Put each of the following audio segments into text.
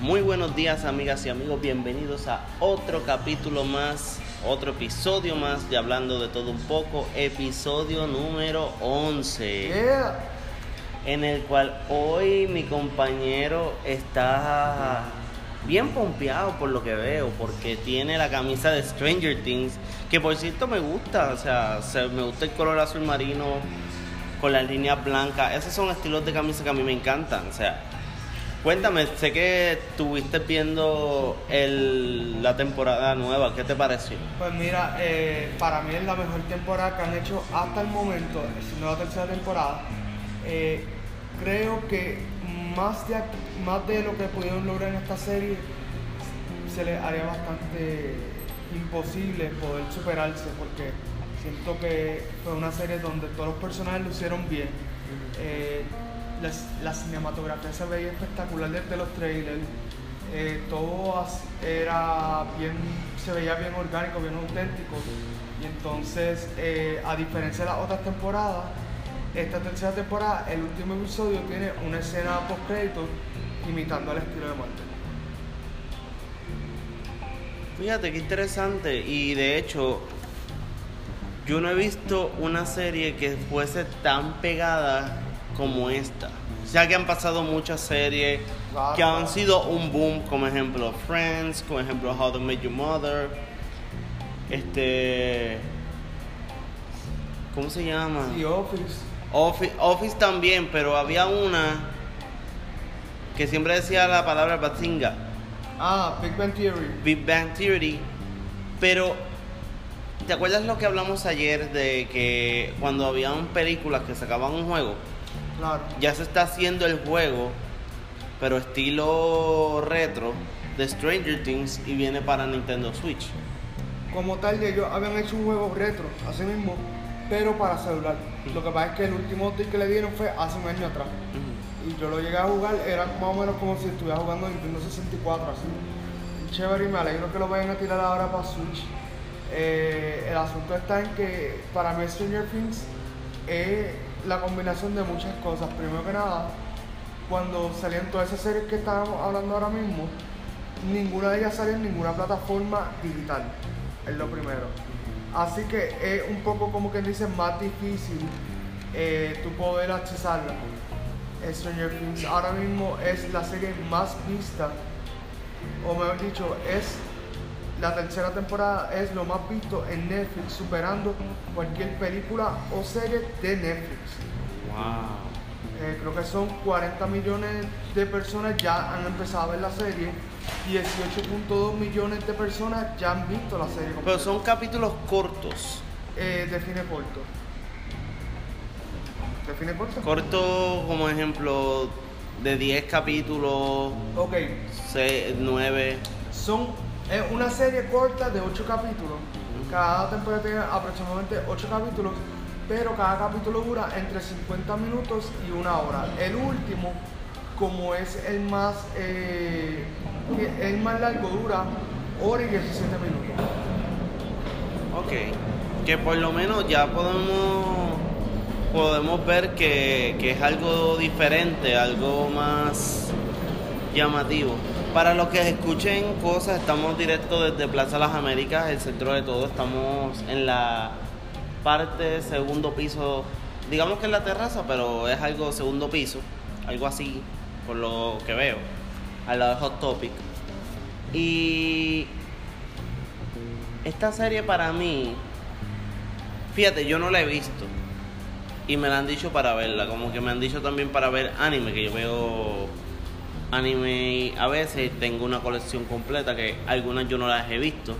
Muy buenos días amigas y amigos, bienvenidos a otro capítulo más, otro episodio más de Hablando de todo un poco, episodio número 11, Yeah. en el cual hoy mi compañero está bien pompeado por lo que veo, porque tiene la camisa de Stranger Things, que por cierto me gusta, o sea, se- me gusta el color azul marino con las líneas blancas, esos son estilos de camisa que a mí me encantan, o sea, Cuéntame, sé que estuviste viendo el, la temporada nueva, ¿qué te pareció? Pues mira, eh, para mí es la mejor temporada que han hecho hasta el momento, es nueva tercera temporada. Eh, creo que más de, más de lo que pudieron lograr en esta serie, se les haría bastante imposible poder superarse, porque siento que fue una serie donde todos los personajes lo hicieron bien. Eh, las- la cinematografía se veía espectacular desde los trailers. Eh, todo era bien, se veía bien orgánico, bien auténtico. Y entonces, eh, a diferencia de las otras temporadas, esta tercera temporada, el último episodio tiene una escena post crédito imitando al estilo de Marvel. Fíjate qué interesante y de hecho yo no he visto una serie que fuese tan pegada como esta. O sea que han pasado muchas series que han sido un boom, como ejemplo Friends, como ejemplo How to Make Your Mother, este, ¿cómo se llama? Y Office, Office, Office también, pero había una que siempre decía la palabra bazinga, ah, Big Bang Theory. Big Bang Theory. Pero, ¿te acuerdas lo que hablamos ayer de que cuando habían películas que sacaban un juego, Claro. ya se está haciendo el juego, pero estilo retro de Stranger Things y viene para Nintendo Switch? Como tal, ellos habían hecho un juego retro, así mismo, pero para celular. Lo que pasa es que el último update que le dieron fue hace un año atrás. Y yo lo llegué a jugar, era más o menos como si estuviera jugando Nintendo 64, así. Chévere y me alegro que lo vayan a tirar ahora para Switch. Eh, el asunto está en que para mí Stranger Things es la combinación de muchas cosas. Primero que nada, cuando salían todas esas series que estábamos hablando ahora mismo, ninguna de ellas salió en ninguna plataforma digital. Es lo primero. Así que es un poco como quien dice más difícil eh, tu poder accesarla. Stranger Things ahora mismo es la serie más vista, o mejor dicho, es la tercera temporada, es lo más visto en Netflix, superando cualquier película o serie de Netflix. Wow. Eh, creo que son 40 millones de personas ya han empezado a ver la serie y 18.2 millones de personas ya han visto la serie. Pero son capítulos cortos. Eh, define corto. Define corto. Corto como ejemplo de 10 capítulos, ok, 9. son es una serie corta de 8 capítulos. Cada temporada tiene aproximadamente 8 capítulos, pero cada capítulo dura entre 50 minutos y una hora. El último, como es el más, eh, el más largo, dura hora y 17 minutos. Ok. Que por lo menos ya podemos podemos ver que, que es algo diferente, algo más llamativo. Para los que escuchen cosas, estamos directo desde Plaza Las Américas, el centro de todo. Estamos en la parte segundo piso, digamos que en la terraza, pero es algo segundo piso, algo así, por lo que veo, al lado de Hot Topic. Y esta serie para mí, fíjate, yo no la he visto. Y me la han dicho para verla, como que me han dicho también para ver anime, que yo veo anime a veces, tengo una colección completa que algunas yo no las he visto.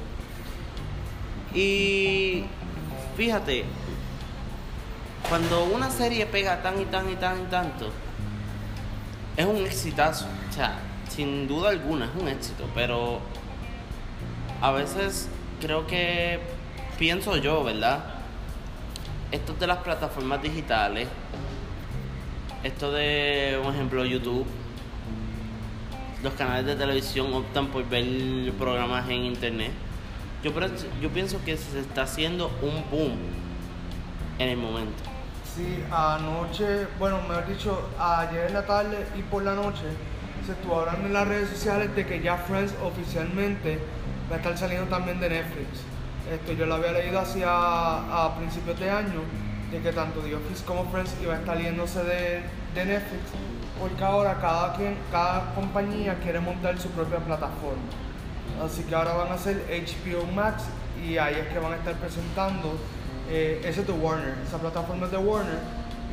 Y fíjate, cuando una serie pega tan y tan y tan y tanto, es un exitazo. O sea, sin duda alguna es un éxito, pero a veces creo que pienso yo, ¿verdad? Esto de las plataformas digitales, esto de, por ejemplo, YouTube, los canales de televisión optan por ver programas en internet. Yo, yo pienso que se está haciendo un boom en el momento. Sí, anoche, bueno, mejor dicho, ayer en la tarde y por la noche se estuvo hablando en las redes sociales de que ya Friends oficialmente va a estar saliendo también de Netflix. Esto yo lo había leído hacia a principios de año, de que tanto The Office como Friends iba a estar yéndose de Netflix, porque ahora cada, quien, cada compañía quiere montar su propia plataforma. Así que ahora van a hacer HBO Max y ahí es que van a estar presentando, eh, ese es de Warner, esa plataforma es de Warner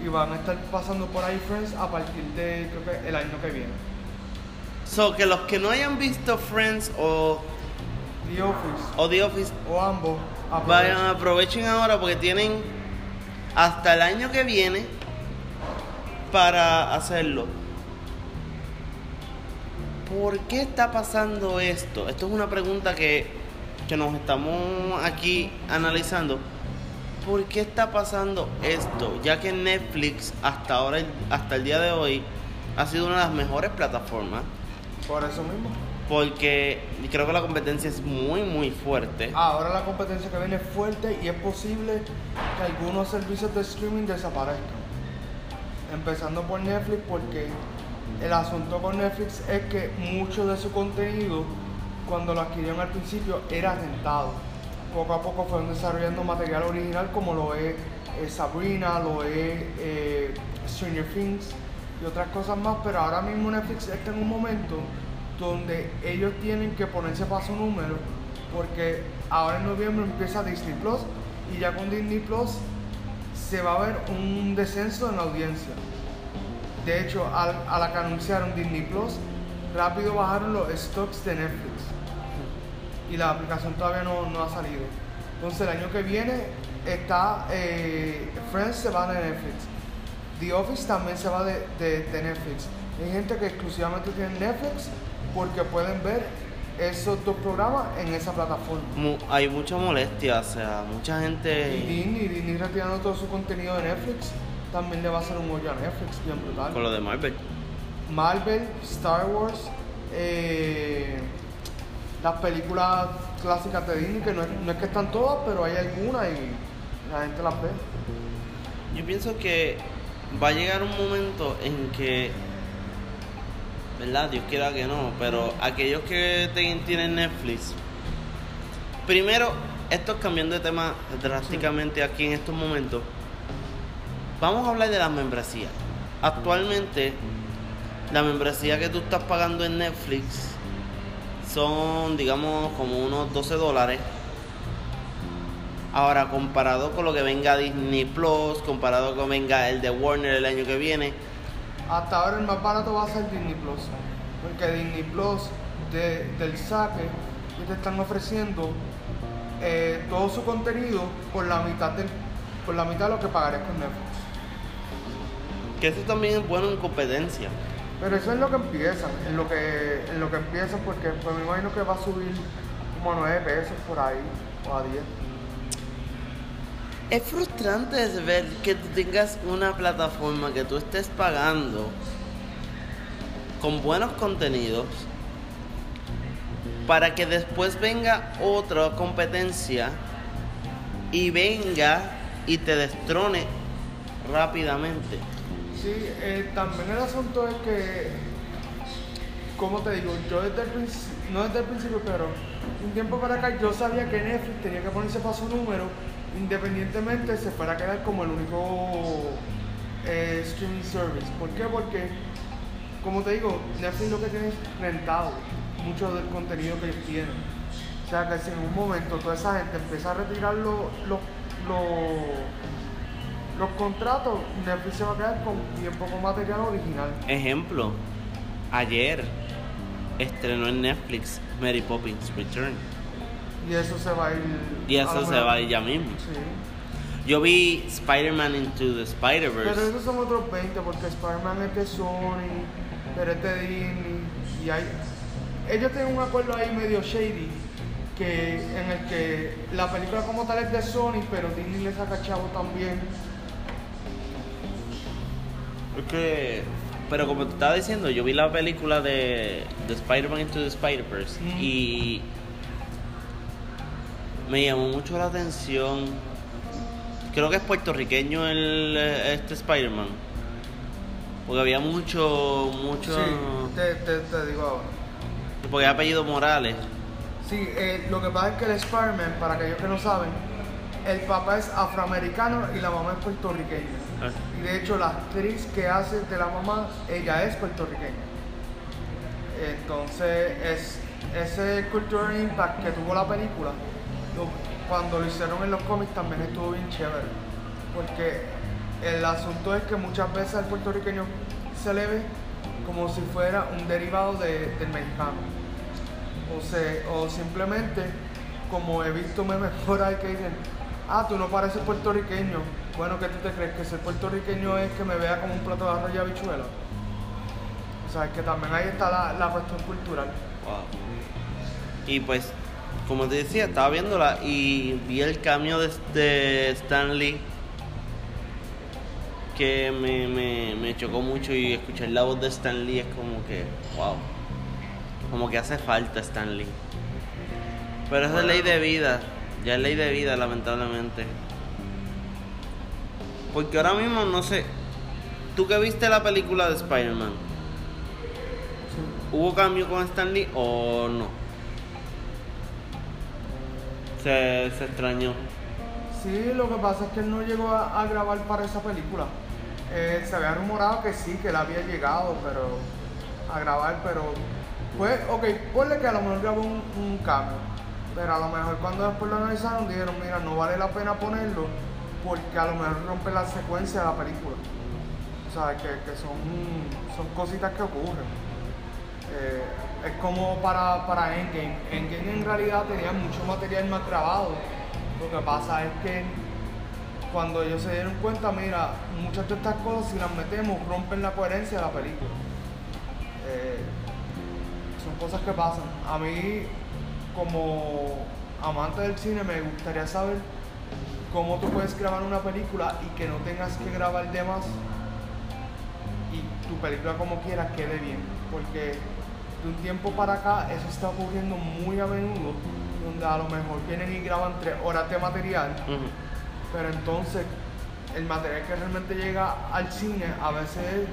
y van a estar pasando por ahí Friends a partir de creo que el año que viene. So, que los que no hayan visto Friends o, The Office o The Office, o ambos vayan, aprovechen ahora porque tienen hasta el año que viene para hacerlo. ¿Por qué está pasando esto? Esto es una pregunta que, que nos estamos aquí analizando. ¿Por qué está pasando esto? Ya que Netflix hasta ahora, hasta el día de hoy, ha sido una de las mejores plataformas. Por eso mismo. Porque creo que la competencia es muy, muy fuerte. Ahora la competencia que viene es fuerte y es posible que algunos servicios de streaming desaparezcan. Empezando por Netflix porque el asunto con Netflix es que mucho de su contenido, cuando lo adquirieron al principio, era rentado. Poco a poco fueron desarrollando material original como lo es eh, Sabrina, lo es eh, Stranger Things y otras cosas más, pero ahora mismo Netflix está en un momento donde ellos tienen que ponerse paso número porque ahora en noviembre empieza Disney Plus y ya con Disney Plus se va a ver un descenso en la audiencia. De hecho, al- a la que anunciaron Disney Plus, rápido bajaron los stocks de Netflix y la aplicación todavía no, no ha salido. Entonces el año que viene está eh, Friends se va de Netflix. The Office también se va de, de- de Netflix. Hay gente que exclusivamente tiene Netflix porque pueden ver esos dos programas en esa plataforma. Mu- hay mucha molestia, o sea, mucha Y gente... Disney, Disney retirando todo su contenido de Netflix, también le va a hacer un hoyo a Netflix, bien brutal. Con lo de Marvel. Marvel, Star Wars, eh, las películas clásicas de Disney, que no es, no es que están todas, pero hay algunas y la gente las ve. Yo pienso que va a llegar un momento en que, ¿verdad? Dios quiera que no, pero aquellos que tienen Netflix, primero, esto es cambiando de tema drásticamente aquí en estos momentos, vamos a hablar de las membresías. Actualmente, la membresía que tú estás pagando en Netflix son, digamos, como unos 12 dólares. Ahora, comparado con lo que venga Disney Plus, comparado con venga el de Warner el año que viene, Hasta ahora el más barato va a ser Disney Plus, porque Disney Plus de- del saque que te están ofreciendo eh, todo su contenido por la mitad del, por la mitad de lo que pagarías con Netflix. que eso también es bueno en competencia. Pero eso es lo que empiezan, en lo que, en lo que empiezan, porque pues me imagino que va a subir como a 9 pesos por ahí, o a 10. Es frustrante ver que tú tengas una plataforma que tú estés pagando con buenos contenidos para que después venga otra competencia y venga y te destrone rápidamente. Sí, eh, también el asunto es que, como te digo, yo desde el principio, no desde el principio, pero un tiempo para acá yo sabía que Netflix tenía que ponerse para su número, independientemente se fuera a quedar como el único eh, streaming service. ¿Por qué? Porque, como te digo, Netflix lo que tiene es rentado mucho del contenido que ellos tienen. O sea que si en un momento toda esa gente empieza a retirar los, los, los, los contratos, Netflix se va a quedar con bien poco material original. Ejemplo, ayer estrenó en Netflix Mary Poppins Return Y eso se va a ir. y eso se va a ir ya mismo. Sí. Yo vi Spider-Man Into the Pero Spider-Verse. esos son otros 20 porque Spider-Man es de Sony, pero es de Disney. Y hay. Ellos tienen un acuerdo ahí medio shady. Que, en el que la película como tal es de Sony, pero Disney le saca chavo también. Es que, pero como te estaba diciendo, yo vi la película de, de Spider-Man Into the Spider-Verse Mm. y me llamó mucho la atención creo que es puertorriqueño el este Spider-Man. Porque había mucho, mucho... Sí, te, te, te digo ahora. Porque hay apellido Morales. Sí, eh, lo que pasa es que el Spider-Man, para aquellos que no saben, el papá es afroamericano y la mamá es puertorriqueña. Ah. Y de hecho la actriz que hace de la mamá, ella es puertorriqueña. Entonces, es, ese cultural impact que tuvo la película, cuando lo hicieron en los cómics también estuvo bien chévere. Porque el asunto es que muchas veces al puertorriqueño se le ve como si fuera un derivado de- del mexicano. O, se, o simplemente, como he visto memes por ahí que dicen, ah, tú no pareces puertorriqueño. Bueno, ¿qué tú te crees? Que ser puertorriqueño es que me vea como un plato de arroz y habichuela. O sea, es que también ahí está la, la cuestión cultural. Wow. Y pues, como te decía, estaba viéndola y vi el cambio de, de Stan Lee que me, me, me chocó mucho y escuchar la voz de Stan Lee es como que, wow, como que hace falta Stan Lee. Pero es ley de vida, ya es ley de vida lamentablemente. Porque ahora mismo no sé, tú que viste la película de Spider-Man, ¿Hubo cambio con Stan Lee o no? Se, se extrañó. Sí, lo que pasa es que él no llegó a, grabar para esa película. Eh, se había rumorado que sí, que él había llegado pero a grabar, pero pues, ok, ponle que a lo mejor grabó un, un cambio, pero a lo mejor cuando después lo analizaron dijeron, mira, no vale la pena ponerlo porque a lo mejor rompe la secuencia de la película. O sea, que, que son, son cositas que ocurren. Eh, es como para, para Endgame. Endgame en realidad tenía mucho material más grabado. Lo que pasa es que cuando ellos se dieron cuenta, mira, muchas de estas cosas si las metemos rompen la coherencia de la película. Eh, son cosas que pasan. A mí, como amante del cine, me gustaría saber cómo tú puedes grabar una película y que no tengas que grabar de más y tu película como quieras quede bien. Porque de un tiempo para acá eso está ocurriendo muy a menudo, donde a lo mejor vienen y graban tres horas de material, pero entonces el material que realmente llega al cine a veces es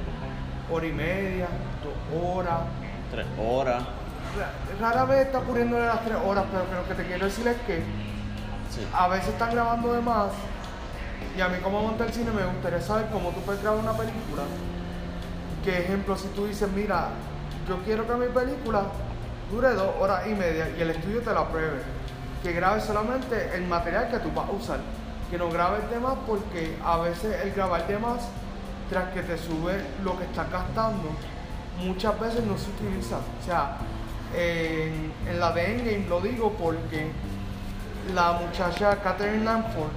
hora y media, dos horas. Tres horas. Ra- Rara vez está ocurriendo de las tres horas, pero que lo que te quiero decir es que Sí. a veces están grabando de más y a mí como amante del cine me gustaría saber cómo tú puedes grabar una película. Que ejemplo, si tú dices, mira, yo quiero que mi película dure dos horas y media y el estudio te la apruebe. Que grabes solamente el material que tú vas a usar. Que no grabes de más porque a veces el grabar de más, tras que te sube lo que estás gastando, muchas veces no se utiliza. O sea, en, la de Endgame lo digo porque la muchacha Catherine Lanford,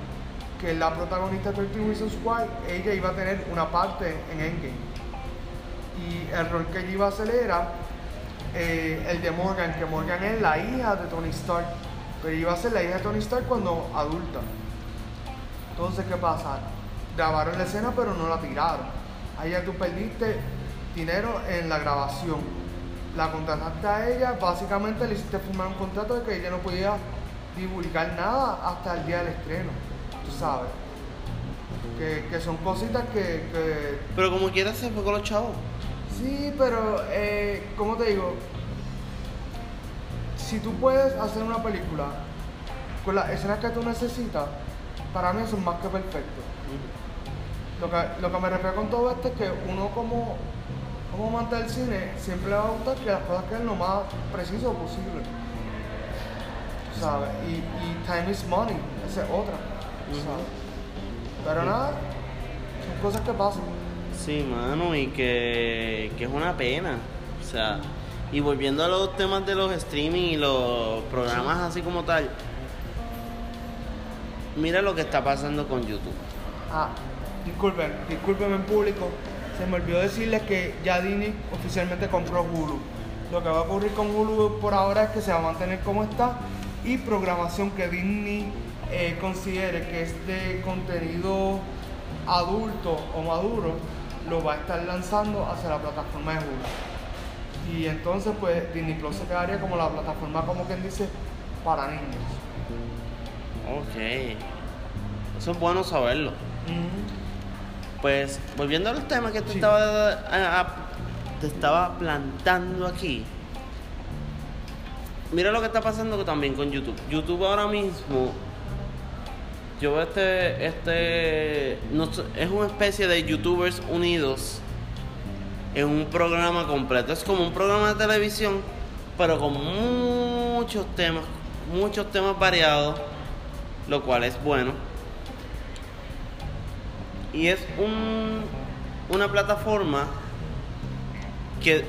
que es la protagonista de 13 Reasons Why, ella iba a tener una parte en Endgame. Y el rol que ella iba a hacer era eh, el de Morgan, que Morgan es la hija de Tony Stark, pero iba a ser la hija de Tony Stark cuando adulta. Entonces, ¿qué pasa? Grabaron la escena, pero no la tiraron. Ahí ya tú perdiste dinero en la grabación. La contrataste a ella, básicamente le hiciste firmar un contrato de que ella no podía divulgar nada hasta el día del estreno, tú sabes. Que, que son cositas que, que Pero como quiera se fue con los chavos. Sí, pero, eh, ¿cómo te digo? Si tú puedes hacer una película con las escenas que tú necesitas, para mí eso es más que perfecto. Lo que, lo que me refiero con todo esto es que uno como, como amante del cine siempre le va a gustar que las cosas queden lo más preciso posible. ¿Sabes? Y, y time is money, esa es otra. ¿sabes? Pero nada, son cosas que pasan. Sí, mano, y que, que es una pena. O sea, y volviendo a los temas de los streaming y los programas así como tal, mira lo que está pasando con YouTube. Ah, disculpen, disculpen en público. Se me olvidó decirles que ya Disney oficialmente compró Hulu. Lo que va a ocurrir con Hulu por ahora es que se va a mantener como está y programación que Disney eh, considere que es de contenido adulto o maduro lo va a estar lanzando hacia la plataforma de Hulu. Y entonces pues Disney Plus se quedaría como la plataforma como quien dice para niños. Ok. Eso es bueno saberlo. Pues, volviendo al tema que te, Sí. estaba, a- a- te estaba plantando aquí. Mira lo que está pasando también con YouTube. YouTube ahora mismo, yo veo este, este, es una especie de YouTubers unidos en un programa completo. Es como un programa de televisión, pero con muchos temas, muchos temas variados, lo cual es bueno. Y es un, una plataforma que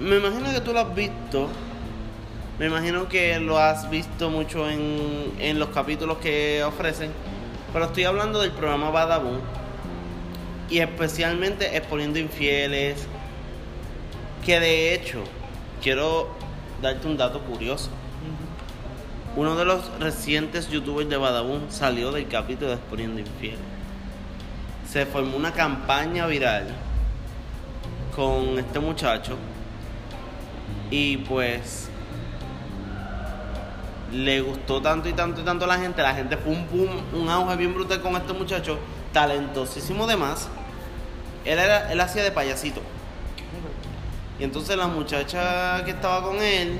me imagino que tú lo has visto. Me imagino que lo has visto mucho en, en los capítulos que ofrecen. Pero estoy hablando del programa Badaboom. Y especialmente exponiendo infieles. Que de hecho, quiero darte un dato curioso. Uno de los recientes youtubers de Badaboom salió del capítulo de Exponiendo Infieles. Se formó una campaña viral con este muchacho y pues le gustó tanto y tanto y tanto a la gente. La gente fue un boom, un auge bien brutal con este muchacho, talentosísimo de más. Él, era, él hacía de payasito. Y entonces la muchacha que estaba con él,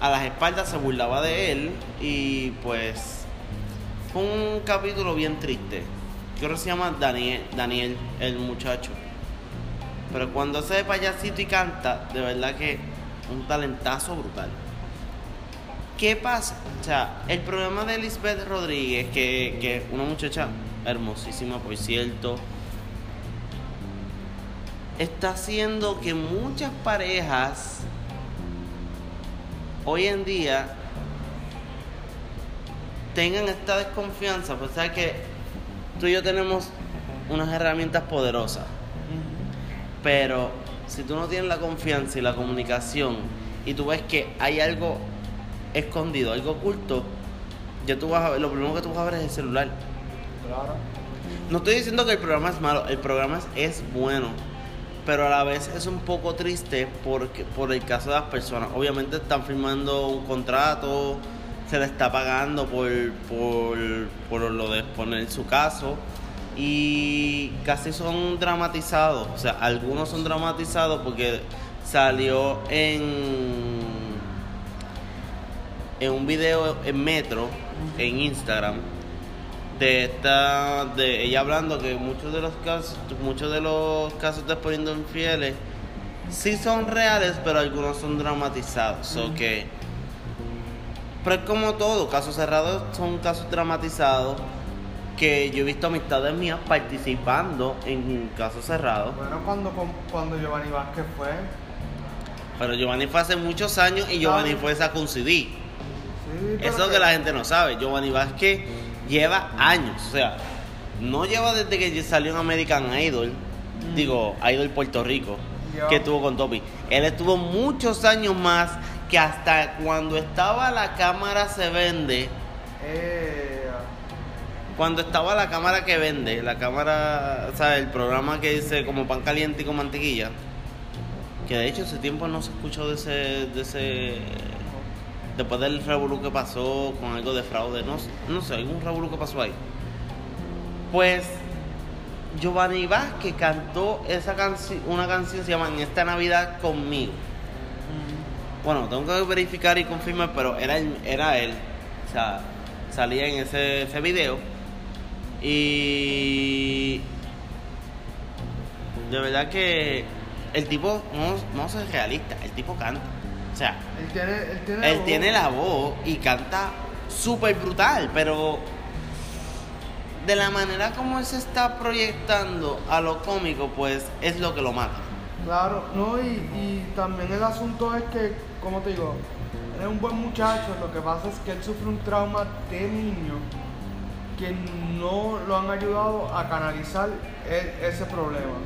a las espaldas se burlaba de él y pues fue un capítulo bien triste. Creo que se llama Daniel, Daniel, el muchacho. Pero cuando hace de payasito y canta, de verdad que un talentazo brutal. ¿Qué pasa? O sea, el problema de Lisbeth Rodríguez, que, que es una muchacha hermosísima, por cierto, está haciendo que muchas parejas hoy en día tengan esta desconfianza, pues sabes que tú y yo tenemos unas herramientas poderosas, pero si tú no tienes la confianza y la comunicación y tú ves que hay algo escondido, algo oculto, ya tú vas a ver, lo primero que tú vas a ver es el celular. Claro. No estoy diciendo que el programa es malo, el programa es, bueno, pero a la vez es un poco triste porque, por el caso de las personas. Obviamente están firmando un contrato, se le está pagando por, por, por lo de exponer su caso y casi son dramatizados, o sea, algunos son dramatizados porque salió en, en un video en Metro, en Instagram de esta de ella hablando que muchos de los casos muchos de los casos de exponiendo infieles sí son reales pero algunos son dramatizados o que pero es como todo casos cerrados son casos dramatizados que yo he visto amistades mías participando en casos cerrados Bueno, cuando, cuando Giovanni Vázquez fue. pero Giovanni fue hace muchos años y Giovanni Claro. fue esa Eso que la gente no sabe. Giovanni Vázquez lleva años. O sea, no lleva desde que salió en American Idol. Mm. Digo, Idol Puerto Rico. Que estuvo con Topi. Él estuvo muchos años más que hasta cuando estaba la cámara se vende. Eh, Cuando estaba la cámara que vende. La cámara, ¿sabes? El programa que dice como pan caliente y con mantequilla. Que de hecho ese tiempo no se escuchó de ese... De ese después del revolú que pasó con algo de fraude, no, no sé, algún revolú que pasó ahí. Pues Giovanni Vázquez cantó esa canción, una canción se llama En esta Navidad conmigo. Bueno, tengo que verificar y confirmar, pero era él, era él. O sea, salía en ese, ese video. Y de verdad que el tipo, no, no es realista, el tipo canta. O sea, él tiene, él tiene, él voz. tiene la voz y canta súper brutal, pero de la manera como él se está proyectando a lo cómico, pues es lo que lo mata. Claro, no, y, y también el asunto es que, como te digo, él es un buen muchacho, lo que pasa es que él sufre un trauma de niño que no lo han ayudado a canalizar e- ese problema,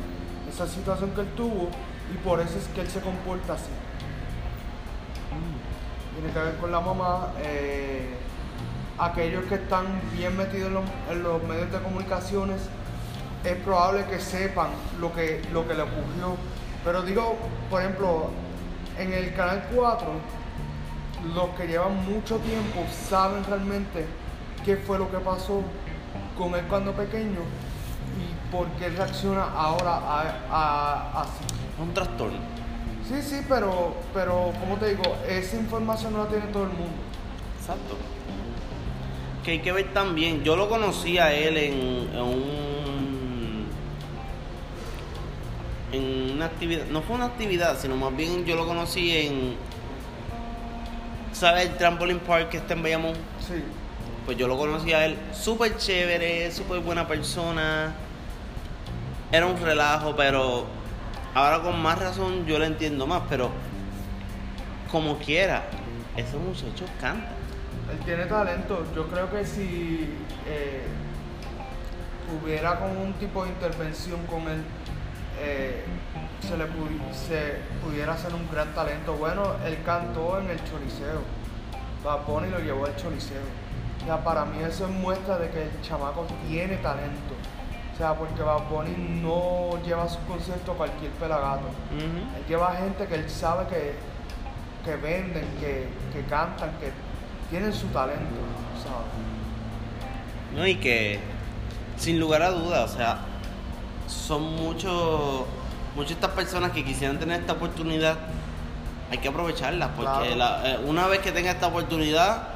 esa situación que él tuvo, y por eso es que él se comporta así. Tiene que ver con la mamá, eh, aquellos que están bien metidos en los, medios de comunicaciones, es probable que sepan lo que, lo que le ocurrió. Pero digo, por ejemplo, en el canal 4, los que llevan mucho tiempo saben realmente qué fue lo que pasó con él cuando pequeño y por qué reacciona ahora a, a- así. Un trastorno. Sí, sí, pero, pero como te digo, esa información no la tiene todo el mundo. Exacto. Que hay que ver también. Yo lo conocí a él en, en un. En una actividad. No fue una actividad, sino más bien yo lo conocí en. ¿Sabes el trampoline park que está en Bayamón? Sí. Pues yo lo conocí a él. Súper chévere, súper buena persona. Era un relajo, pero. Ahora con más razón yo lo entiendo más, pero. Como quiera, ese muchacho canta. Él tiene talento. Yo creo que si eh, hubiera como un tipo de intervención con él, eh, se le pudiera hacer un gran talento. Bueno, él cantó en el Choliseo. Bad Bunny lo llevó al Choliseo. Sea, para mí eso es muestra de que el chamaco tiene talento. O sea, porque Bad Bunny no lleva a sus conciertos a cualquier pelagato. Ujú. Él lleva gente que él sabe que, que venden, que, que cantan, que tienen su talento, ¿sabes? ¿no? Y que, sin lugar a dudas, o sea, son muchos, muchas estas personas que quisieran tener esta oportunidad, hay que aprovecharla, porque Claro. la- eh, una vez que tengas esta oportunidad,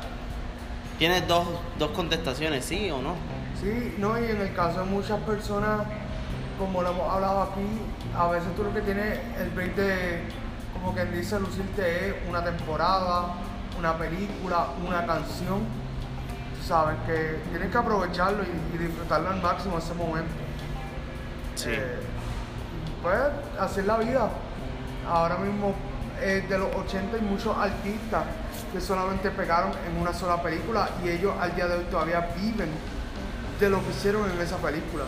tienes dos, dos contestaciones, sí o no. Sí, no, y en el caso de muchas personas, como lo hemos hablado aquí, a veces tú lo que tienes el break de, como quien dice, lucirte es una temporada, una película, una canción. Tú sabes que tienes que aprovecharlo y, y disfrutarlo al máximo ese momento. Sí. Eh, pues así es la vida. Ahora mismo eh, de los 80 hay muchos artistas que solamente pegaron en una sola película y ellos al día de hoy todavía viven de lo que hicieron en esa película.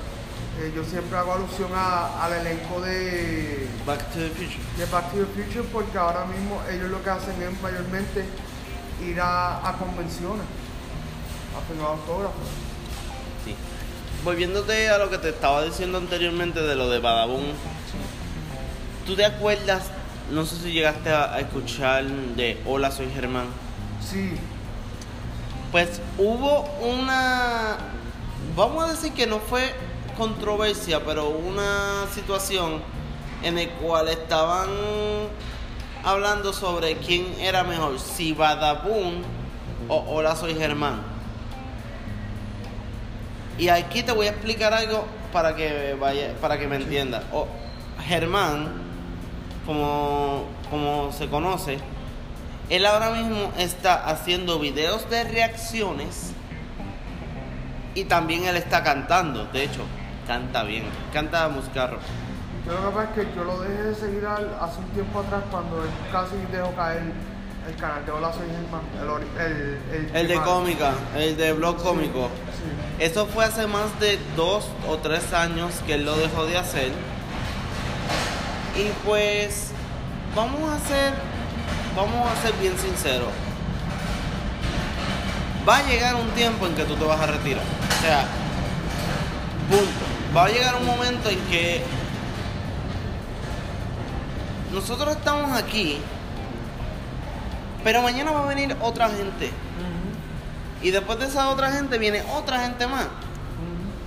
Eh, yo siempre hago alusión a- al elenco de, Back to the Future. de Back to the Future porque ahora mismo ellos lo que hacen es mayormente ir a, a convenciones, a firmar autógrafos. Sí. Volviéndote a lo que te estaba diciendo anteriormente de lo de Badabun, ¿tú te acuerdas? No sé si llegaste a, a escuchar de Hola, soy Germán. Sí, Pues hubo una, vamos a decir que no fue controversia, pero una situación en la cual estaban hablando sobre quién era mejor, si Badabun o Hola soy Germán. Y aquí te voy a explicar algo para que vaya, para que me entiendas. O- Germán, como, como se conoce, él ahora mismo está haciendo videos de reacciones y también él está cantando. De hecho, canta bien, canta música rock. Yo lo que pasa es que yo lo dejé de seguir al- hace un tiempo atrás cuando él casi dejó caer el canal de Hola Soy Germán, el, el, el, El de cómica, el de blog cómico. Sí. Eso fue hace más de dos o tres años que él lo dejó de hacer. Y pues, vamos a ser, vamos a ser bien sinceros. Va a llegar un tiempo en que tú te vas a retirar. O sea, punto. Va a llegar un momento en que nosotros estamos aquí, pero mañana va a venir otra gente. Y después de esa otra gente viene otra gente más.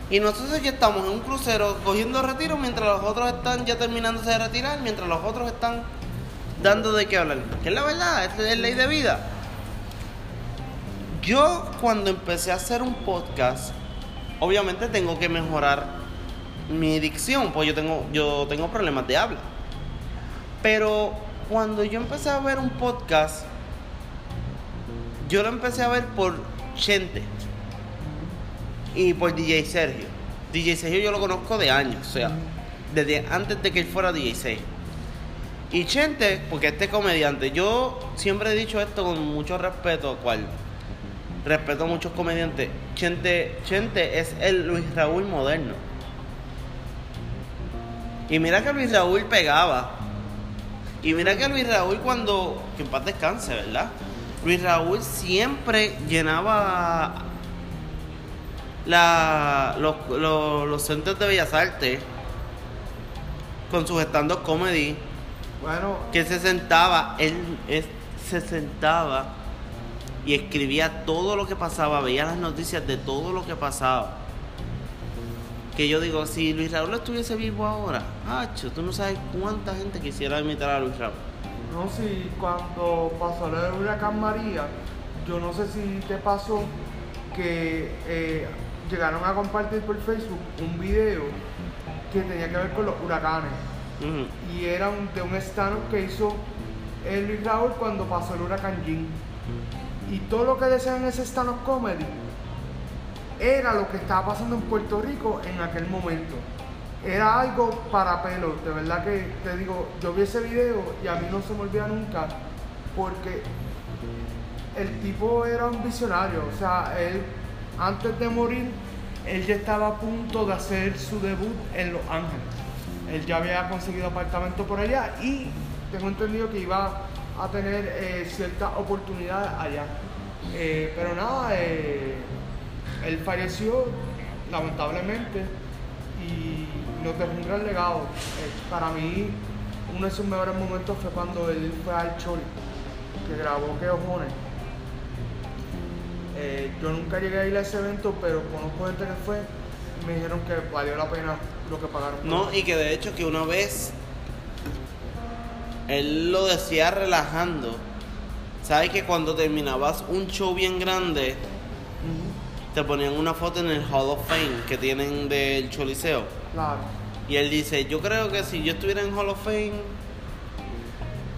Y nosotros aquí estamos en un crucero cogiendo retiro mientras los otros están ya terminándose de retirar, mientras los otros están dando de qué hablar. Que es la verdad, es, es ley de vida. Yo cuando empecé a hacer un podcast, obviamente tengo que mejorar mi dicción, pues yo tengo, yo tengo problemas de habla. Pero cuando yo empecé a ver un podcast, yo lo empecé a ver por Chente y por DJ Sergio. DJ Sergio yo lo conozco de años, o sea, desde antes de que él fuera DJ Sergio. Y Chente, porque este comediante, yo siempre he dicho esto con mucho respeto, cual respeto a muchos comediantes. Chente, Chente es el Luis Raúl moderno. Y mira que Luis Raúl pegaba. Y mira que Luis Raúl cuando, que en paz descanse, ¿verdad? Luis Raúl siempre llenaba la, los, los, los centros de Bellas Artes con sus stand-up comedy, Bueno, que se sentaba, él, él se sentaba y escribía todo lo que pasaba, veía las noticias de todo lo que pasaba. que yo digo, si Luis Raúl estuviese vivo ahora, hacho, tú no sabes cuánta gente quisiera imitar a Luis Raúl. No, si cuando pasó lo del huracán María, yo no sé si te pasó que eh, llegaron a compartir por Facebook un video que tenía que ver con los huracanes. Y era un- de un stand que hizo el Luis Raúl cuando pasó el huracán Jean. Y todo lo que decían en ese stand-up comedy era lo que estaba pasando en Puerto Rico en aquel momento. Era algo para pelo, de verdad que te digo, yo vi ese video y a mí no se me olvida nunca porque el tipo era un visionario, o sea, él antes de morir, él ya estaba a punto de hacer su debut en Los Ángeles. Él ya había conseguido apartamento por allá y tengo entendido que iba a tener eh, ciertas oportunidades allá. Eh, pero nada, eh, él falleció lamentablemente y nos dejó un gran legado. Eh, para mí, uno de sus mejores momentos fue cuando él fue al Choli, que grabó Que Ojones. Yo nunca llegué a ir a ese evento, pero conozco gente que fue me dijeron que valió la pena lo que pagaron. No, y que de hecho que una vez él lo decía relajando. ¿Sabes que cuando terminabas un show bien grande, te ponían una foto en el Hall of Fame que tienen del Choliseo? Claro. Y él dice, yo creo que si yo estuviera en Hall of Fame,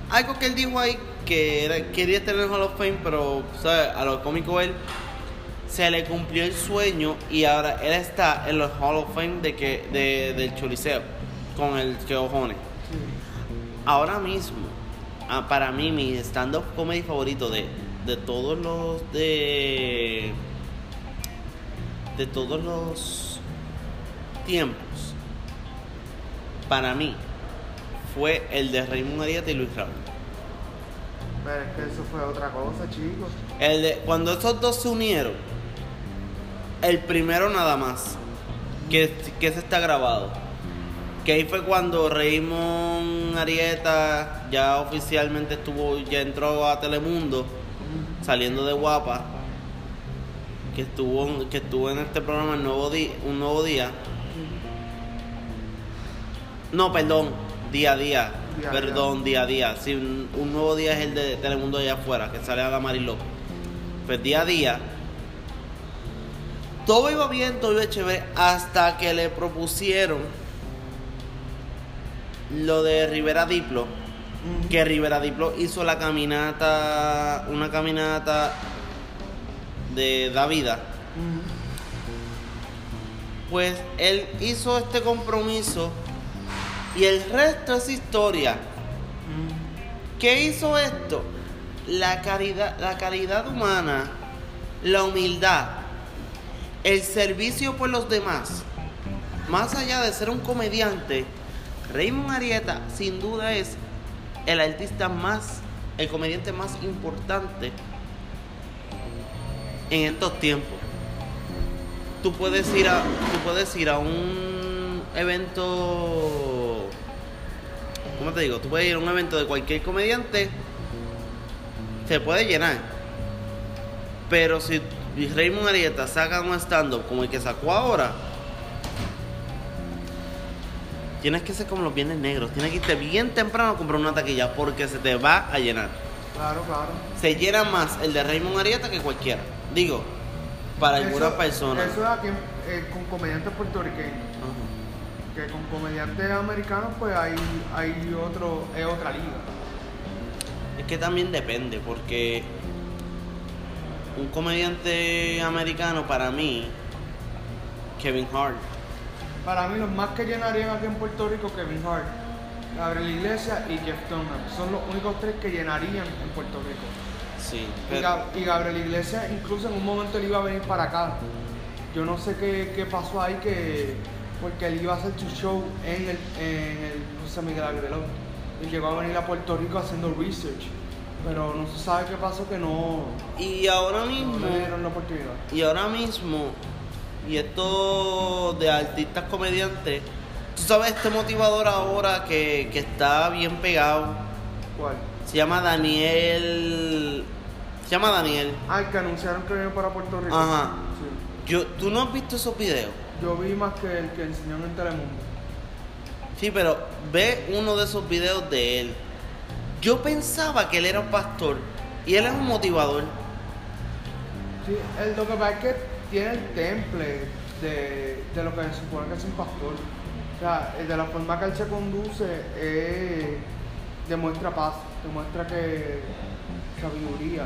algo que él dijo ahí, que era- quería estar en el Hall of Fame, pero ¿sabes? a lo cómico él, se le cumplió el sueño y ahora él está en los Hall of Fame de que, de, del Choliseo, con el que ojones. Sí. Ahora mismo, ah, para mí, mi stand-up comedy favorito de, de todos los de. de todos los tiempos, para mí, fue el de Raymond Arieta y Luis Raúl. Pero es que eso fue otra cosa, chicos. El de, cuando esos dos se unieron, el primero nada más, que, que se está grabado. Que ahí fue cuando Raymond Arieta ya oficialmente estuvo, ya entró a Telemundo, saliendo de Guapa, que estuvo, que estuvo en este programa el nuevo Di- un nuevo día. No, perdón, día a día. Perdón, día a día. Sí, un, un nuevo día es el de Telemundo allá afuera, que sale a la Mariló. Pues día a día. Todo iba bien, todo iba chévere, hasta que le propusieron lo de Rivera Diplo. Que Rivera Diplo hizo la caminata, una caminata de Da Vida. Ujú. Pues él hizo este compromiso y el resto es historia. ¿Qué hizo esto? La caridad, la caridad humana, la humildad, el servicio por los demás. Más allá de ser un comediante, Raymond Arieta sin duda es el artista más, el comediante más importante en estos tiempos. Tú puedes ir a, tú puedes ir a un evento ¿cómo te digo? Tú puedes ir a un evento de cualquier comediante, se puede llenar. Pero si Raymond Arieta saca un stand-up como el que sacó ahora, tienes que ser como los viernes negros. Tienes que irte bien temprano a comprar una taquilla porque se te va a llenar. Claro, claro. Se llena más el de Raymond Arieta que cualquiera. Digo, para algunas Eso- personas. Eso es aquí eh, con comediantes puertorriqueños. Que con comediantes americanos, pues hay, hay otro, es otra liga. Es que también depende, porque un comediante americano para mí, Kevin Hart, Para mí, los más que llenarían aquí en Puerto Rico, Kevin Hart, Gabriel Iglesias y Jeff Dunham. Son los únicos tres que llenarían en Puerto Rico. sí. Y, pero- Gab- y Gabriel Iglesias, incluso en un momento él iba a venir para acá. Yo no sé qué, qué pasó ahí, que porque él iba a hacer su show en el, en el José Miguel Agrelón. Y llegó a venir a Puerto Rico haciendo research. Pero no se sabe qué pasó, que no, y ahora no mismo, le dieron la oportunidad. y ahora mismo, y esto de artistas comediantes, tú sabes este motivador ahora que, que está bien pegado, ¿Cuál? se llama Daniel, se llama Daniel. Ah, el que anunciaron que viene para Puerto Rico. Ajá. Sí. Yo, ¿Tú no has visto esos videos? yo vi más que el que enseñó en Telemundo. Sí, pero ve uno de esos videos de él. Yo pensaba que él era un pastor y él es un motivador. Sí, el, lo que pasa es que tiene el temple de, de lo que se supone que es un pastor. O sea, de la forma que él se conduce demuestra paz, demuestra que sabiduría.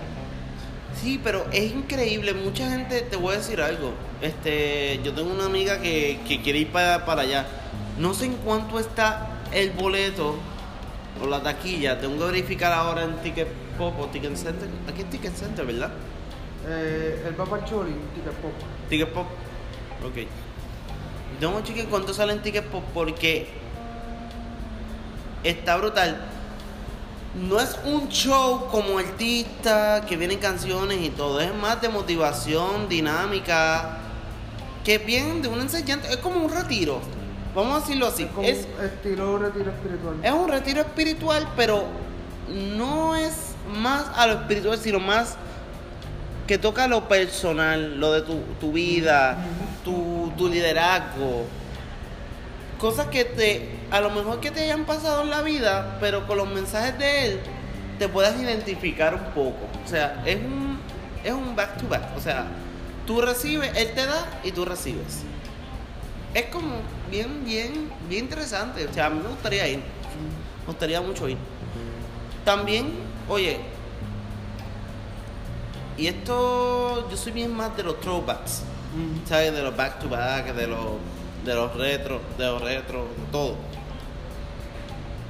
Sí, pero es increíble. Mucha gente, te voy a decir algo. Este, yo tengo una amiga que, que quiere ir para, para allá. No sé en cuánto está el boleto o la taquilla. Tengo que verificar ahora en Ticket Pop o Ticket Center. Aquí es Ticket Center, ¿verdad? Eh, el Papa Choli, Ticket Pop. Ticket Pop. Ok. Tengo chequear cuánto sale en Ticket Pop porque está brutal. No es un show como artista que vienen canciones y todo, es más de motivación, dinámica, que viene de un enseñante, es como un retiro. Vamos a decirlo así. Es como Es, un estilo retiro espiritual. es un retiro espiritual, pero no es más a lo espiritual, sino más que toca lo personal, lo de tu, tu vida, tu, tu liderazgo. Cosas que te, a lo mejor que te hayan pasado en la vida, pero con los mensajes de él, te puedas identificar un poco. O sea, es un, es un back to back. O sea, tú recibes, él te da y tú recibes. Es como bien, bien, bien interesante. O sea, a mí me gustaría ir. Me gustaría mucho ir. También, oye, y esto, yo soy bien más de los throwbacks. ¿sabes? De los back to back, de los, de los retro, de los retro, de todo.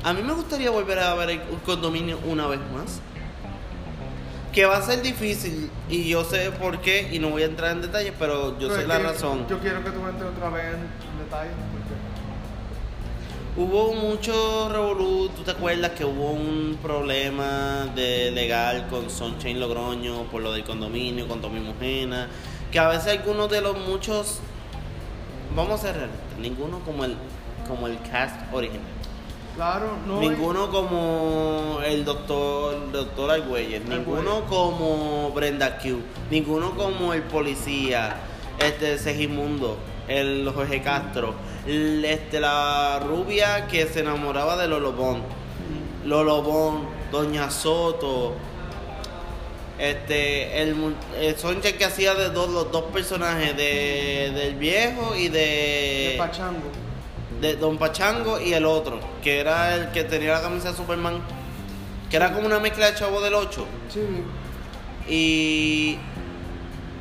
A mí me gustaría volver a ver el condominio una vez más. Que va a ser difícil y yo sé por qué y no voy a entrar en detalles, pero yo Pero sé la que razón. Yo quiero que tú entres otra vez en, en detalle. Hubo mucho revolú, ¿tú te acuerdas que hubo un problema de legal con Sunshine Logroño por lo del condominio, con Tommy Mujena? Que a veces algunos de los muchos, vamos a ser realistas, ninguno como el, como el cast original. Claro, no. ninguno como el doctor, doctor Argüelles, ninguno como Brenda Q, ninguno como el policía, este Segimundo, el Jorge Castro, este, la rubia que se enamoraba de Lolo Bon, Mm. Lolo Bon, Doña Soto, este, el, el Sonche que hacía de dos, los dos personajes, de, del viejo y De Pachango. de Don Pachango y el otro, que era el que tenía la camisa de Superman, que era como una mezcla de Chavo del 8 Sí, y,